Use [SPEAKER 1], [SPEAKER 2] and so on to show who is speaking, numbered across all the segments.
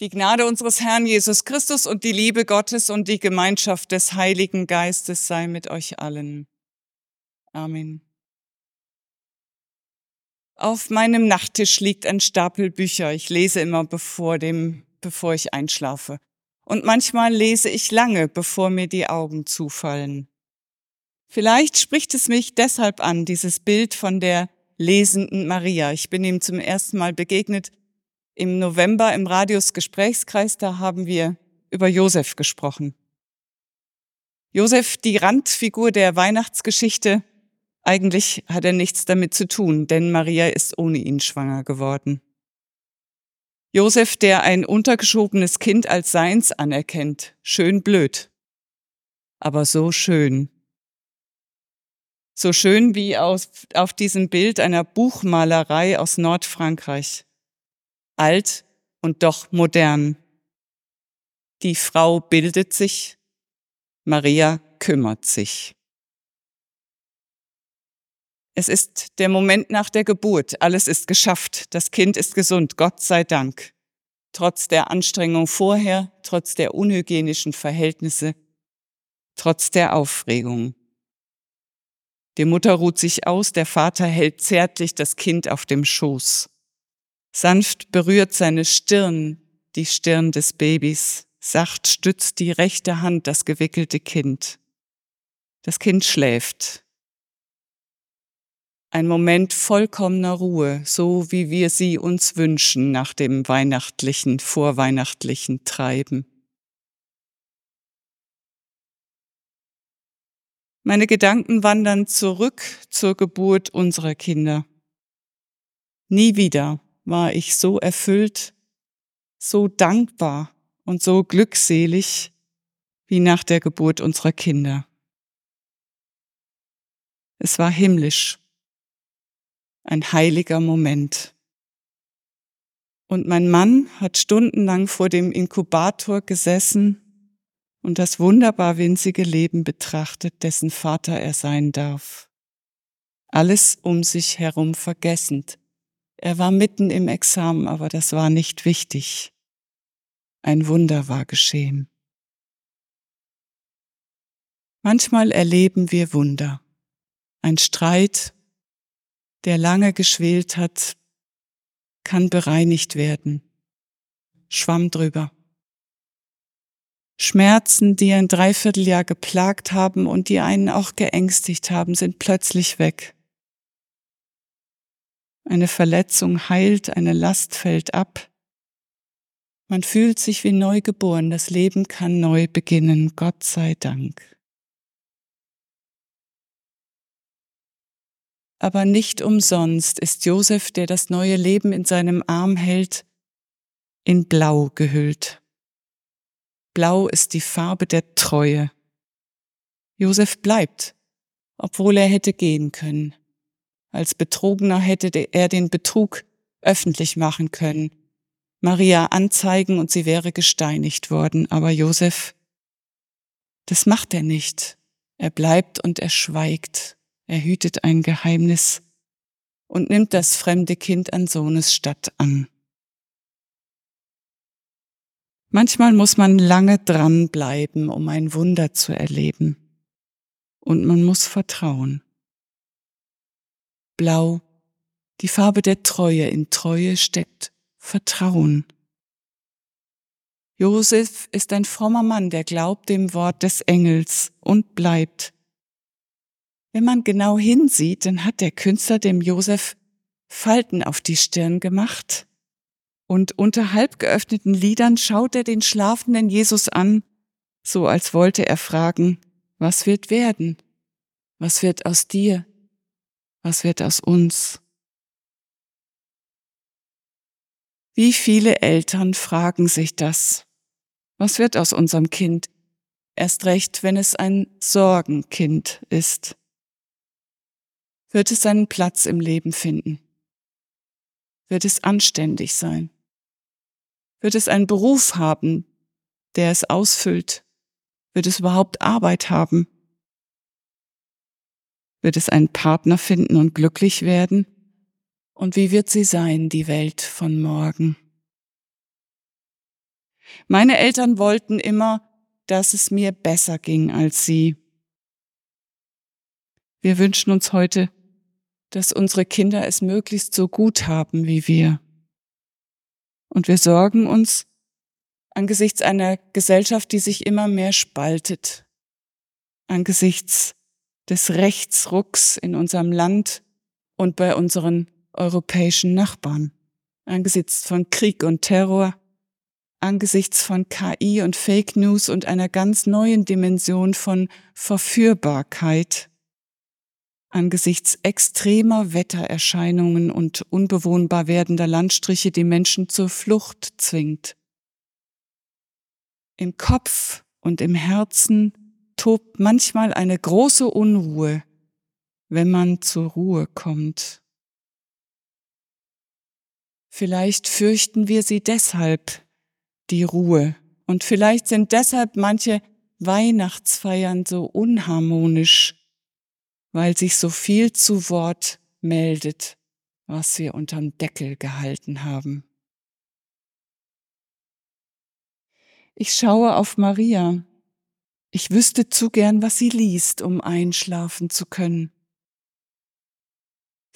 [SPEAKER 1] Die Gnade unseres Herrn Jesus Christus und die Liebe Gottes und die Gemeinschaft des Heiligen Geistes sei mit euch allen. Amen. Auf meinem Nachttisch liegt ein Stapel Bücher. Ich lese immer bevor dem, bevor ich einschlafe. Und manchmal lese ich lange, bevor mir die Augen zufallen. Vielleicht spricht es mich deshalb an, dieses Bild von der lesenden Maria. Ich bin ihm zum ersten Mal begegnet im November im Radius Gesprächskreis, da haben wir über Josef gesprochen. Josef, die Randfigur der Weihnachtsgeschichte, eigentlich hat er nichts damit zu tun, denn Maria ist ohne ihn schwanger geworden. Josef, der ein untergeschobenes Kind als seins anerkennt, schön blöd, aber so schön. So schön wie aus, auf diesem Bild einer Buchmalerei aus Nordfrankreich alt und doch modern. Die Frau bildet sich, Maria kümmert sich. Es ist der Moment nach der Geburt, alles ist geschafft, das Kind ist gesund, Gott sei Dank. Trotz der Anstrengung vorher, trotz der unhygienischen Verhältnisse, trotz der Aufregung. Die Mutter ruht sich aus, der Vater hält zärtlich das Kind auf dem Schoß. Sanft berührt seine Stirn die Stirn des Babys, sacht stützt die rechte Hand das gewickelte Kind. Das Kind schläft. Ein Moment vollkommener Ruhe, so wie wir sie uns wünschen nach dem weihnachtlichen, vorweihnachtlichen Treiben. Meine Gedanken wandern zurück zur Geburt unserer Kinder. Nie wieder war ich so erfüllt, so dankbar und so glückselig wie nach der Geburt unserer Kinder. Es war himmlisch, ein heiliger Moment. Und mein Mann hat stundenlang vor dem Inkubator gesessen und das wunderbar winzige Leben betrachtet, dessen Vater er sein darf. Alles um sich herum vergessend, er war mitten im Examen, aber das war nicht wichtig. Ein Wunder war geschehen. Manchmal erleben wir Wunder. Ein Streit, der lange geschwelt hat, kann bereinigt werden. Schwamm drüber. Schmerzen, die ein Dreivierteljahr geplagt haben und die einen auch geängstigt haben, sind plötzlich weg. Eine Verletzung heilt, eine Last fällt ab. Man fühlt sich wie neu geboren, das Leben kann neu beginnen, Gott sei Dank. Aber nicht umsonst ist Josef, der das neue Leben in seinem Arm hält, in Blau gehüllt. Blau ist die Farbe der Treue. Josef bleibt, obwohl er hätte gehen können. Als Betrogener hätte er den Betrug öffentlich machen können, Maria anzeigen und sie wäre gesteinigt worden. Aber Josef, das macht er nicht. Er bleibt und er schweigt. Er hütet ein Geheimnis und nimmt das fremde Kind an Sohnes Statt an. Manchmal muss man lange dranbleiben, um ein Wunder zu erleben. Und man muss vertrauen. Blau, die Farbe der Treue. In Treue steckt Vertrauen. Josef ist ein frommer Mann, der glaubt dem Wort des Engels und bleibt. Wenn man genau hinsieht, dann hat der Künstler dem Josef Falten auf die Stirn gemacht und unter halb geöffneten Lidern schaut er den schlafenden Jesus an, so als wollte er fragen, was wird werden? Was wird aus dir? Was wird aus uns? Wie viele Eltern fragen sich das? Was wird aus unserem Kind? Erst recht, wenn es ein Sorgenkind ist. Wird es seinen Platz im Leben finden? Wird es anständig sein? Wird es einen Beruf haben, der es ausfüllt? Wird es überhaupt Arbeit haben? Wird es einen Partner finden und glücklich werden? Und wie wird sie sein, die Welt von morgen? Meine Eltern wollten immer, dass es mir besser ging als sie. Wir wünschen uns heute, dass unsere Kinder es möglichst so gut haben wie wir. Und wir sorgen uns angesichts einer Gesellschaft, die sich immer mehr spaltet, angesichts des Rechtsrucks in unserem Land und bei unseren europäischen Nachbarn, angesichts von Krieg und Terror, angesichts von KI und Fake News und einer ganz neuen Dimension von Verführbarkeit, angesichts extremer Wettererscheinungen und unbewohnbar werdender Landstriche die Menschen zur Flucht zwingt. Im Kopf und im Herzen tobt manchmal eine große Unruhe, wenn man zur Ruhe kommt. Vielleicht fürchten wir sie deshalb, die Ruhe, und vielleicht sind deshalb manche Weihnachtsfeiern so unharmonisch, weil sich so viel zu Wort meldet, was wir unterm Deckel gehalten haben. Ich schaue auf Maria. Ich wüsste zu gern, was sie liest, um einschlafen zu können.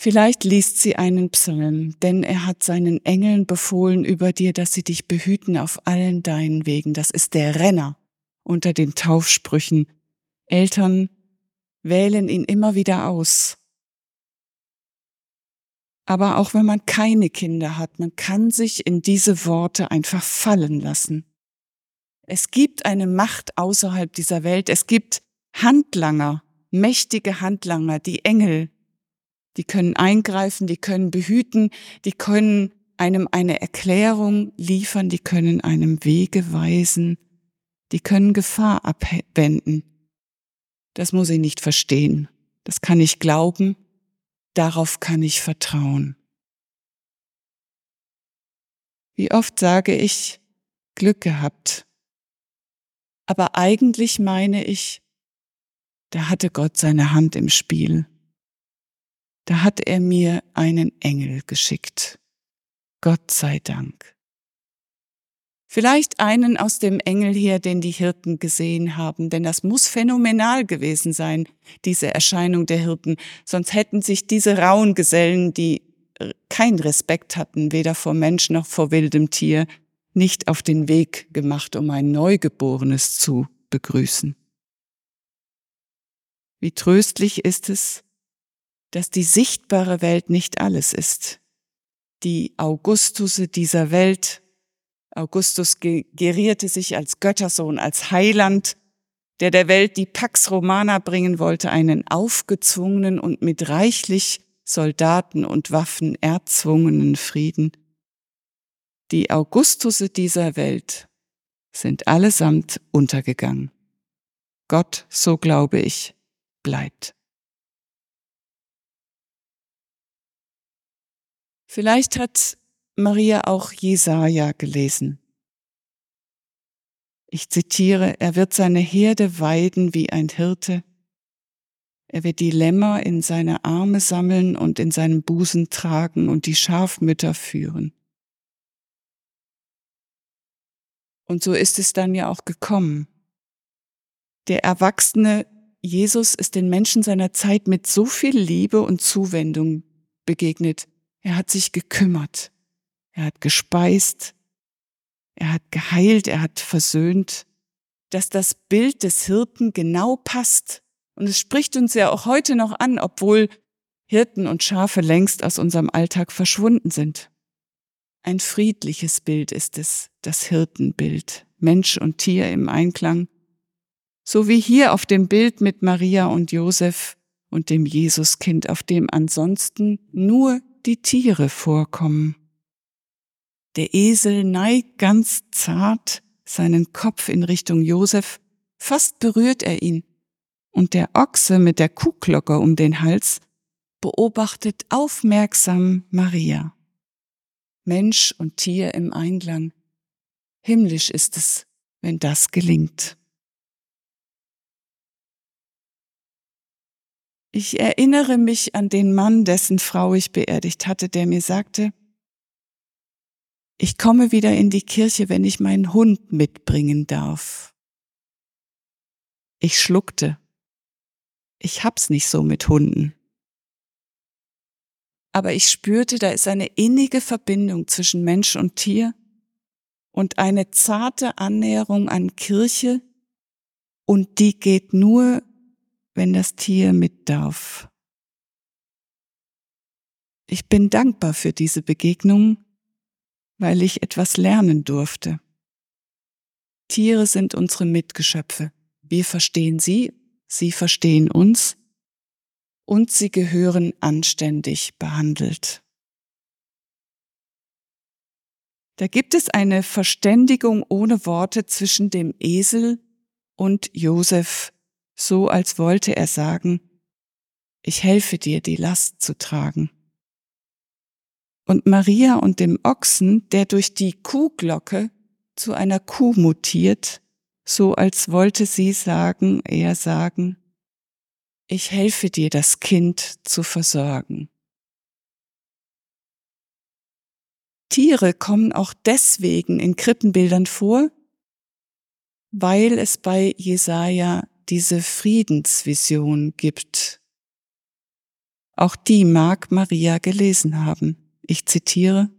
[SPEAKER 1] Vielleicht liest sie einen Psalm, denn er hat seinen Engeln befohlen über dir, dass sie dich behüten auf allen deinen Wegen. Das ist der Renner unter den Taufsprüchen. Eltern wählen ihn immer wieder aus. Aber auch wenn man keine Kinder hat, man kann sich in diese Worte einfach fallen lassen. Es gibt eine Macht außerhalb dieser Welt. Es gibt Handlanger, mächtige Handlanger, die Engel, die können eingreifen, die können behüten, die können einem eine Erklärung liefern, die können einem Wege weisen, die können Gefahr abwenden. Das muss ich nicht verstehen. Das kann ich glauben. Darauf kann ich vertrauen. Wie oft sage ich, Glück gehabt. Aber eigentlich meine ich, da hatte Gott seine Hand im Spiel da hat er mir einen Engel geschickt. Gott sei Dank. Vielleicht einen aus dem Engel her, den die Hirten gesehen haben, denn das muss phänomenal gewesen sein, diese Erscheinung der Hirten, sonst hätten sich diese rauen Gesellen, die kein Respekt hatten, weder vor Mensch noch vor wildem Tier, nicht auf den Weg gemacht, um ein Neugeborenes zu begrüßen. Wie tröstlich ist es, dass die sichtbare Welt nicht alles ist. Die Augustusse dieser Welt, Augustus gerierte sich als Göttersohn, als Heiland, der der Welt die Pax Romana bringen wollte, einen aufgezwungenen und mit reichlich Soldaten und Waffen erzwungenen Frieden. Die Augustusse dieser Welt sind allesamt untergegangen. Gott, so glaube ich, bleibt. Vielleicht hat Maria auch Jesaja gelesen. Ich zitiere, er wird seine Herde weiden wie ein Hirte. Er wird die Lämmer in seine Arme sammeln und in seinem Busen tragen und die Schafmütter führen. Und so ist es dann ja auch gekommen. Der erwachsene Jesus ist den Menschen seiner Zeit mit so viel Liebe und Zuwendung begegnet, er hat sich gekümmert. Er hat gespeist. Er hat geheilt. Er hat versöhnt. Dass das Bild des Hirten genau passt. Und es spricht uns ja auch heute noch an, obwohl Hirten und Schafe längst aus unserem Alltag verschwunden sind. Ein friedliches Bild ist es, das Hirtenbild, Mensch und Tier im Einklang, so wie hier auf dem Bild mit Maria und Josef und dem Jesuskind, auf dem ansonsten nur die Tiere vorkommen. Der Esel neigt ganz zart seinen Kopf in Richtung Josef, fast berührt er ihn, und der Ochse mit der Kuhglocke um den Hals beobachtet aufmerksam Maria. Mensch und Tier im Einklang. Himmlisch ist es, wenn das gelingt. Ich erinnere mich an den Mann, dessen Frau ich beerdigt hatte, der mir sagte, Ich komme wieder in die Kirche, wenn ich meinen Hund mitbringen darf. Ich schluckte. Ich hab's nicht so mit Hunden. Aber ich spürte, da ist eine innige Verbindung zwischen Mensch und Tier und eine zarte Annäherung an Kirche, und die geht nur, wenn das Tier mit darf. Ich bin dankbar für diese Begegnung, weil ich etwas lernen durfte. Tiere sind unsere Mitgeschöpfe. Wir verstehen sie, sie verstehen uns und sie gehören anständig behandelt. Da gibt es eine Verständigung ohne Worte zwischen dem Esel und Josef, so als wollte er sagen, ich helfe dir, die Last zu tragen und Maria und dem Ochsen, der durch die Kuhglocke zu einer Kuh mutiert, so als wollte sie sagen, er sagen, ich helfe dir, das Kind zu versorgen. Tiere kommen auch deswegen in Krippenbildern vor, weil es bei Jesaja diese Friedensvision gibt. Auch die mag Maria gelesen haben. Ich zitiere,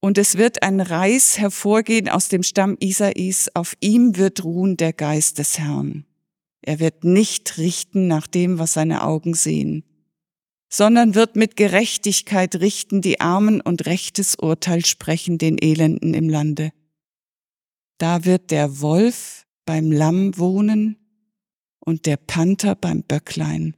[SPEAKER 1] und es wird ein Reis hervorgehen aus dem Stamm Isais, auf ihm wird ruhen der Geist des Herrn. Er wird nicht richten nach dem, was seine Augen sehen, sondern wird mit Gerechtigkeit richten die Armen und rechtes Urteil sprechen den Elenden im Lande. Da wird der Wolf beim Lamm wohnen und der Panther beim Böcklein.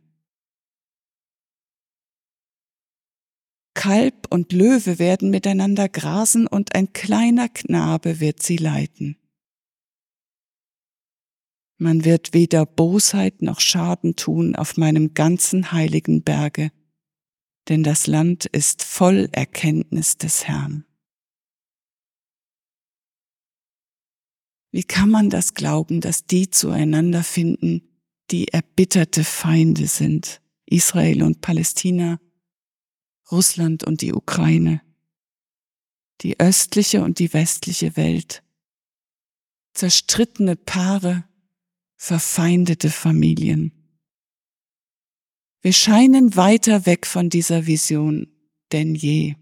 [SPEAKER 1] Kalb und Löwe werden miteinander grasen und ein kleiner Knabe wird sie leiten. Man wird weder Bosheit noch Schaden tun auf meinem ganzen heiligen Berge, denn das Land ist voll Erkenntnis des Herrn. Wie kann man das glauben, dass die zueinander finden, die erbitterte Feinde sind, Israel und Palästina, Russland und die Ukraine, die östliche und die westliche Welt, zerstrittene Paare, verfeindete Familien. Wir scheinen weiter weg von dieser Vision denn je.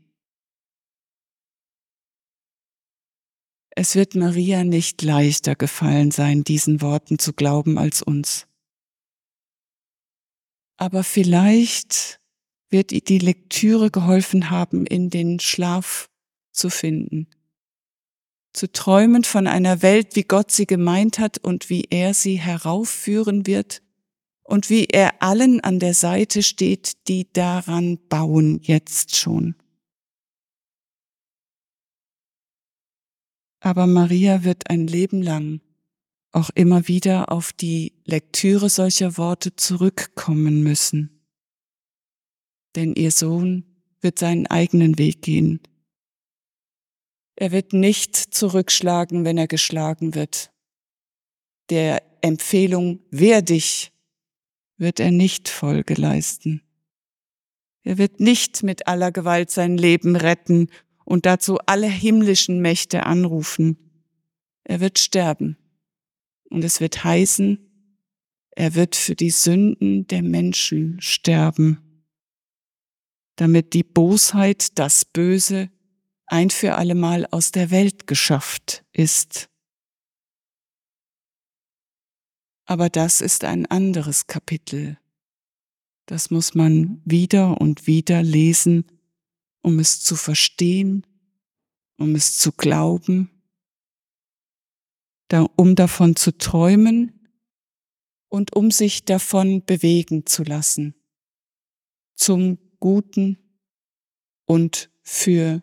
[SPEAKER 1] Es wird Maria nicht leichter gefallen sein, diesen Worten zu glauben als uns. Aber vielleicht wird ihr die Lektüre geholfen haben, in den Schlaf zu finden, zu träumen von einer Welt, wie Gott sie gemeint hat und wie er sie heraufführen wird und wie er allen an der Seite steht, die daran bauen jetzt schon. Aber Maria wird ein Leben lang auch immer wieder auf die Lektüre solcher Worte zurückkommen müssen denn ihr Sohn wird seinen eigenen Weg gehen. Er wird nicht zurückschlagen, wenn er geschlagen wird. Der Empfehlung, wehr dich, wird er nicht Folge leisten. Er wird nicht mit aller Gewalt sein Leben retten und dazu alle himmlischen Mächte anrufen. Er wird sterben. Und es wird heißen, er wird für die Sünden der Menschen sterben damit die Bosheit, das Böse ein für allemal aus der Welt geschafft ist. Aber das ist ein anderes Kapitel. Das muss man wieder und wieder lesen, um es zu verstehen, um es zu glauben, um davon zu träumen und um sich davon bewegen zu lassen, zum Guten und für